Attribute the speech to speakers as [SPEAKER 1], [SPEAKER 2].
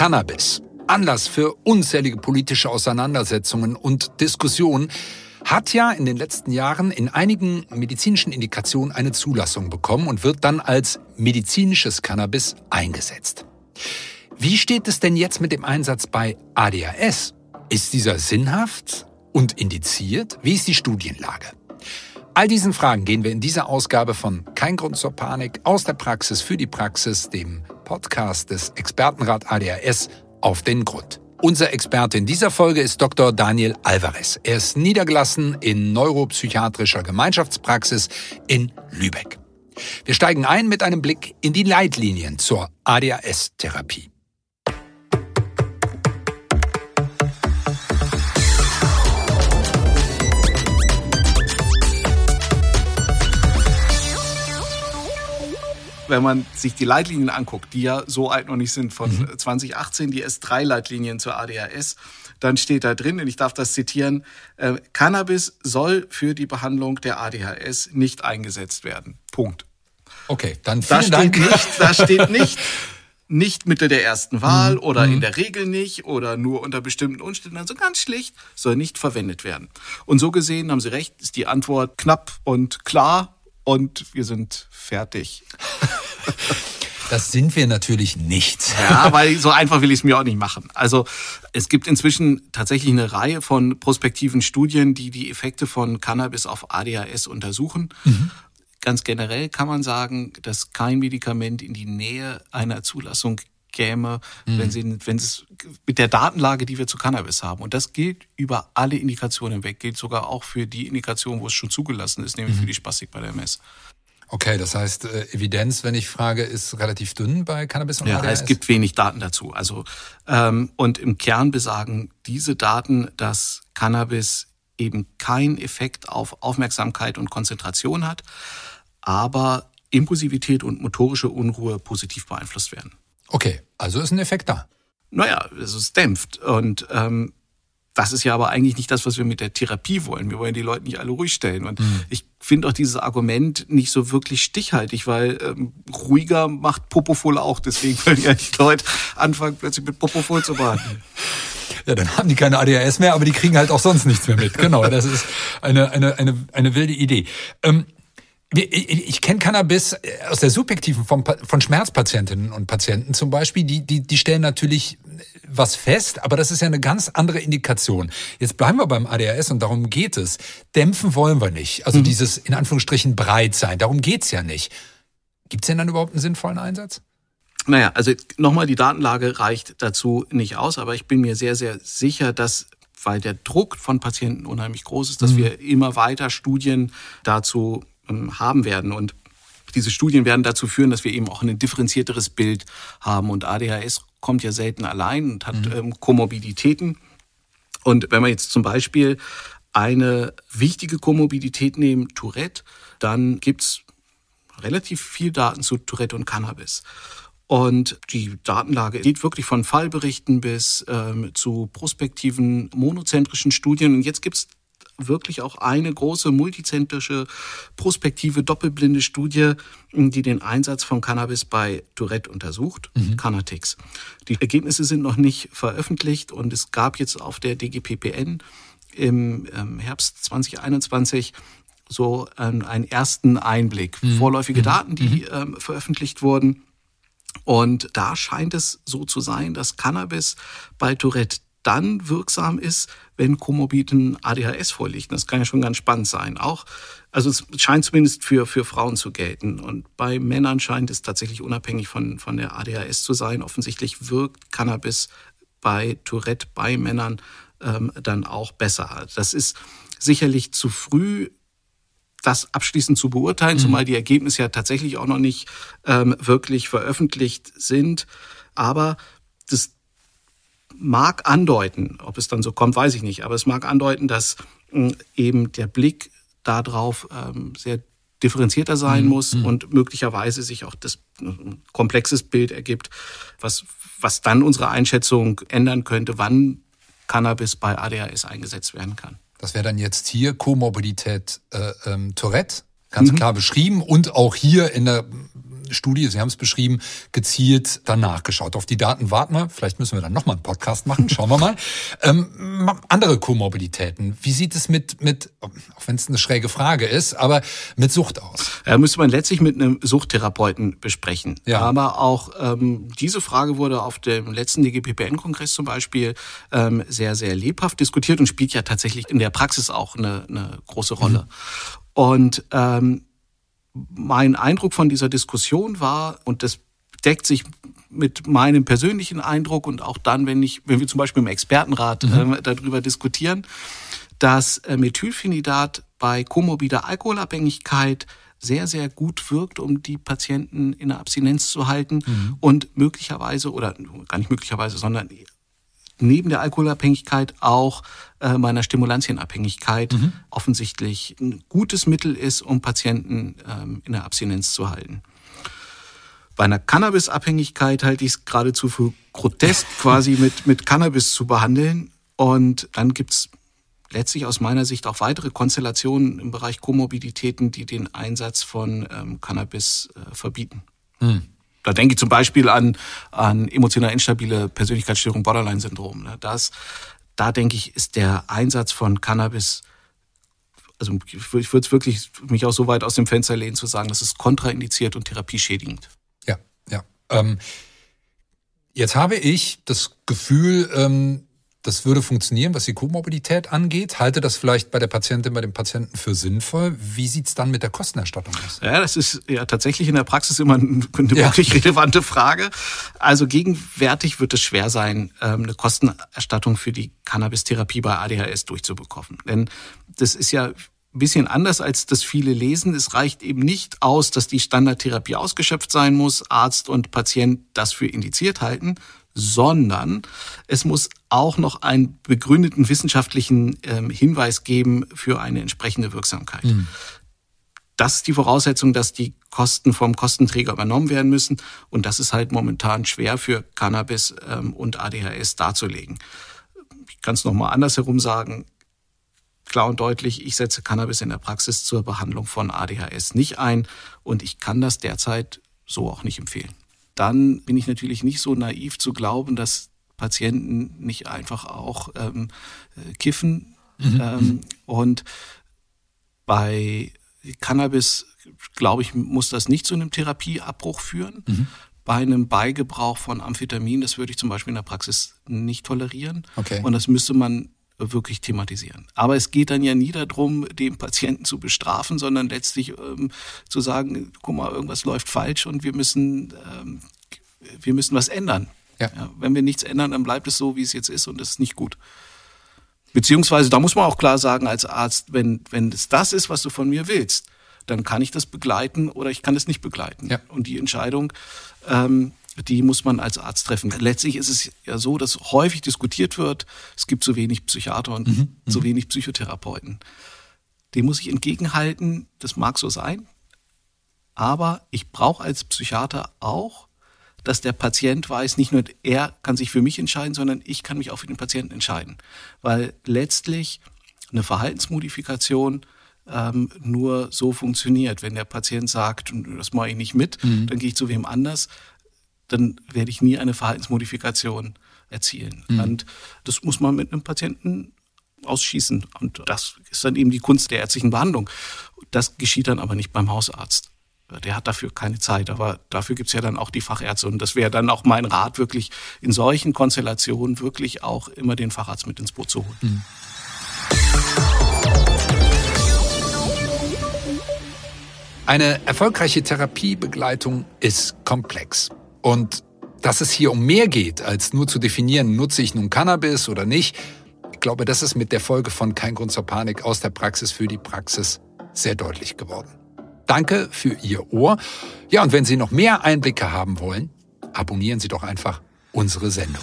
[SPEAKER 1] Cannabis, Anlass für unzählige politische Auseinandersetzungen und Diskussionen, hat ja in den letzten Jahren in einigen medizinischen Indikationen eine Zulassung bekommen und wird dann als medizinisches Cannabis eingesetzt. Wie steht es denn jetzt mit dem Einsatz bei ADHS? Ist dieser sinnhaft und indiziert? Wie ist die Studienlage? All diesen Fragen gehen wir in dieser Ausgabe von Kein Grund zur Panik aus der Praxis für die Praxis, dem Podcast des Expertenrat ADHS, auf den Grund. Unser Experte in dieser Folge ist Dr. Daniel Alvarez. Er ist niedergelassen in neuropsychiatrischer Gemeinschaftspraxis in Lübeck. Wir steigen ein mit einem Blick in die Leitlinien zur ADHS-Therapie.
[SPEAKER 2] Wenn man sich die Leitlinien anguckt, die ja so alt noch nicht sind, von mhm. 2018, die S3-Leitlinien zur ADHS, dann steht da drin, und ich darf das zitieren, äh, Cannabis soll für die Behandlung der ADHS nicht eingesetzt werden. Punkt.
[SPEAKER 1] Okay, dann
[SPEAKER 2] vielen da steht Dank. Nicht, da steht nicht, nicht Mittel der ersten Wahl mhm. oder in mhm. der Regel nicht oder nur unter bestimmten Umständen, also ganz schlicht, soll nicht verwendet werden. Und so gesehen haben Sie recht, ist die Antwort knapp und klar und wir sind fertig.
[SPEAKER 1] Das sind wir natürlich nicht.
[SPEAKER 2] Ja, weil so einfach will ich es mir auch nicht machen. Also es gibt inzwischen tatsächlich eine Reihe von prospektiven Studien, die die Effekte von Cannabis auf ADHS untersuchen. Mhm. Ganz generell kann man sagen, dass kein Medikament in die Nähe einer Zulassung käme, mhm. wenn, sie, wenn es mit der Datenlage, die wir zu Cannabis haben. Und das gilt über alle Indikationen hinweg, gilt sogar auch für die Indikation, wo es schon zugelassen ist, nämlich mhm. für die Spastik bei der MS.
[SPEAKER 1] Okay, das heißt, äh, Evidenz, wenn ich frage, ist relativ dünn bei Cannabis und
[SPEAKER 2] Ja, ADHS? es gibt wenig Daten dazu. Also ähm, und im Kern besagen diese Daten, dass Cannabis eben keinen Effekt auf Aufmerksamkeit und Konzentration hat, aber Impulsivität und motorische Unruhe positiv beeinflusst werden.
[SPEAKER 1] Okay, also ist ein Effekt da.
[SPEAKER 2] Naja, es dämpft. Und ähm, das ist ja aber eigentlich nicht das, was wir mit der Therapie wollen. Wir wollen die Leute nicht alle ruhig stellen. Und mhm. ich finde auch dieses Argument nicht so wirklich stichhaltig, weil ähm, ruhiger macht Popofol auch. Deswegen wollen ja die Leute anfangen, plötzlich mit Popofol zu behandeln.
[SPEAKER 1] Ja, dann haben die keine ADHS mehr, aber die kriegen halt auch sonst nichts mehr mit. Genau, das ist eine, eine, eine, eine wilde Idee. Ähm, ich kenne Cannabis aus der subjektiven von, von Schmerzpatientinnen und Patienten zum Beispiel. Die, die, die stellen natürlich was fest, aber das ist ja eine ganz andere Indikation. Jetzt bleiben wir beim ADHS und darum geht es. Dämpfen wollen wir nicht. Also mhm. dieses in Anführungsstrichen breit sein, darum geht's ja nicht. Gibt's denn dann überhaupt einen sinnvollen Einsatz?
[SPEAKER 2] Naja, also nochmal, die Datenlage reicht dazu nicht aus, aber ich bin mir sehr, sehr sicher, dass weil der Druck von Patienten unheimlich groß ist, dass mhm. wir immer weiter Studien dazu ähm, haben werden. Und diese Studien werden dazu führen, dass wir eben auch ein differenzierteres Bild haben. Und ADHS kommt ja selten allein und hat mhm. ähm, Komorbiditäten. Und wenn wir jetzt zum Beispiel eine wichtige Komorbidität nehmen, Tourette, dann gibt's relativ viel Daten zu Tourette und Cannabis. Und die Datenlage geht wirklich von Fallberichten bis ähm, zu prospektiven monozentrischen Studien. Und jetzt gibt's wirklich auch eine große multizentrische prospektive doppelblinde Studie, die den Einsatz von Cannabis bei Tourette untersucht, mhm. Canatix. Die Ergebnisse sind noch nicht veröffentlicht und es gab jetzt auf der DGPPN im ähm, Herbst 2021 so einen ersten Einblick, mhm. vorläufige mhm. Daten, die mhm. ähm, veröffentlicht wurden. Und da scheint es so zu sein, dass Cannabis bei Tourette dann wirksam ist, wenn komorbiden ADHS vorliegt. Das kann ja schon ganz spannend sein. Auch, also es scheint zumindest für, für Frauen zu gelten. Und bei Männern scheint es tatsächlich unabhängig von, von der ADHS zu sein. Offensichtlich wirkt Cannabis bei Tourette bei Männern ähm, dann auch besser. Das ist sicherlich zu früh das abschließend zu beurteilen, mhm. zumal die Ergebnisse ja tatsächlich auch noch nicht ähm, wirklich veröffentlicht sind. Aber das mag andeuten, ob es dann so kommt, weiß ich nicht, aber es mag andeuten, dass hm, eben der Blick darauf ähm, sehr differenzierter sein mhm. muss mhm. und möglicherweise sich auch das ein komplexes Bild ergibt, was, was dann unsere Einschätzung ändern könnte, wann Cannabis bei ADHS eingesetzt werden kann.
[SPEAKER 1] Das wäre dann jetzt hier Komorbidität äh, ähm, Tourette, ganz mhm. klar beschrieben und auch hier in der Studie, Sie haben es beschrieben, gezielt danach geschaut. Auf die Daten warten wir. Vielleicht müssen wir dann nochmal einen Podcast machen. Schauen wir mal. ähm, andere Komorbiditäten. Wie sieht es mit, mit auch wenn es eine schräge Frage ist, aber mit Sucht aus?
[SPEAKER 2] Ja, müsste man letztlich mit einem Suchttherapeuten besprechen. Ja. Aber auch ähm, diese Frage wurde auf dem letzten DGPPN-Kongress zum Beispiel ähm, sehr, sehr lebhaft diskutiert und spielt ja tatsächlich in der Praxis auch eine, eine große Rolle. Mhm. Und ähm, mein Eindruck von dieser Diskussion war, und das deckt sich mit meinem persönlichen Eindruck und auch dann, wenn ich, wenn wir zum Beispiel im Expertenrat mhm. äh, darüber diskutieren, dass äh, Methylphenidat bei komorbider Alkoholabhängigkeit sehr, sehr gut wirkt, um die Patienten in der Abstinenz zu halten mhm. und möglicherweise oder gar nicht möglicherweise, sondern neben der Alkoholabhängigkeit auch äh, meiner Stimulantienabhängigkeit mhm. offensichtlich ein gutes Mittel ist, um Patienten ähm, in der Abstinenz zu halten. Bei einer Cannabisabhängigkeit halte ich es geradezu für grotesk, quasi mit, mit Cannabis zu behandeln. Und dann gibt's letztlich aus meiner Sicht auch weitere Konstellationen im Bereich Komorbiditäten, die den Einsatz von ähm, Cannabis äh, verbieten. Mhm. Da denke ich zum Beispiel an, an emotional instabile Persönlichkeitsstörung, Borderline-Syndrom. Ne? Das, da denke ich, ist der Einsatz von Cannabis, also ich würde es wirklich mich auch so weit aus dem Fenster lehnen zu sagen, das ist kontraindiziert und therapieschädigend.
[SPEAKER 1] Ja, ja. Ähm, jetzt habe ich das Gefühl, ähm, das würde funktionieren, was die Komorbidität angeht. Halte das vielleicht bei der Patientin, bei dem Patienten für sinnvoll. Wie sieht's dann mit der Kostenerstattung aus?
[SPEAKER 2] Ja, das ist ja tatsächlich in der Praxis immer eine ja. wirklich relevante Frage. Also gegenwärtig wird es schwer sein, ähm, eine Kostenerstattung für die Cannabis-Therapie bei ADHS durchzubekommen. Denn das ist ja ein bisschen anders, als das viele lesen. Es reicht eben nicht aus, dass die Standardtherapie ausgeschöpft sein muss, Arzt und Patient das für indiziert halten, sondern es muss auch noch einen begründeten wissenschaftlichen ähm, Hinweis geben für eine entsprechende Wirksamkeit. Mhm. Das ist die Voraussetzung, dass die Kosten vom Kostenträger übernommen werden müssen. Und das ist halt momentan schwer für Cannabis ähm, und ADHS darzulegen. Ich kann es nochmal andersherum sagen. Klar und deutlich, ich setze Cannabis in der Praxis zur Behandlung von ADHS nicht ein und ich kann das derzeit so auch nicht empfehlen dann bin ich natürlich nicht so naiv zu glauben, dass Patienten nicht einfach auch ähm, äh, kiffen. Mhm. Ähm, und bei Cannabis, glaube ich, muss das nicht zu einem Therapieabbruch führen. Mhm. Bei einem Beigebrauch von Amphetamin, das würde ich zum Beispiel in der Praxis nicht tolerieren. Okay. Und das müsste man wirklich thematisieren. Aber es geht dann ja nie darum, den Patienten zu bestrafen, sondern letztlich ähm, zu sagen, guck mal, irgendwas läuft falsch und wir müssen, ähm, wir müssen was ändern. Ja. ja. wenn wir nichts ändern, dann bleibt es so, wie es jetzt ist und das ist nicht gut. Beziehungsweise, da muss man auch klar sagen als Arzt, wenn, wenn es das ist, was du von mir willst, dann kann ich das begleiten oder ich kann es nicht begleiten. Ja. Und die Entscheidung ähm, die muss man als Arzt treffen. Letztlich ist es ja so, dass häufig diskutiert wird, es gibt zu wenig Psychiater und mhm, zu mhm. wenig Psychotherapeuten. Dem muss ich entgegenhalten, das mag so sein, aber ich brauche als Psychiater auch, dass der Patient weiß, nicht nur er kann sich für mich entscheiden, sondern ich kann mich auch für den Patienten entscheiden. Weil letztlich eine Verhaltensmodifikation ähm, nur so funktioniert. Wenn der Patient sagt, das mache ich nicht mit, mhm. dann gehe ich zu wem anders, dann werde ich nie eine Verhaltensmodifikation erzielen. Mhm. Und das muss man mit einem Patienten ausschießen. Und das ist dann eben die Kunst der ärztlichen Behandlung. Das geschieht dann aber nicht beim Hausarzt. Der hat dafür keine Zeit, aber dafür gibt es ja dann auch die Fachärzte. Und das wäre dann auch mein Rat, wirklich in solchen Konstellationen wirklich auch immer den Facharzt mit ins Boot zu holen. Mhm.
[SPEAKER 1] Eine erfolgreiche Therapiebegleitung ist komplex. Und dass es hier um mehr geht, als nur zu definieren, nutze ich nun Cannabis oder nicht, ich glaube, das ist mit der Folge von Kein Grund zur Panik aus der Praxis für die Praxis sehr deutlich geworden. Danke für Ihr Ohr. Ja, und wenn Sie noch mehr Einblicke haben wollen, abonnieren Sie doch einfach unsere Sendung.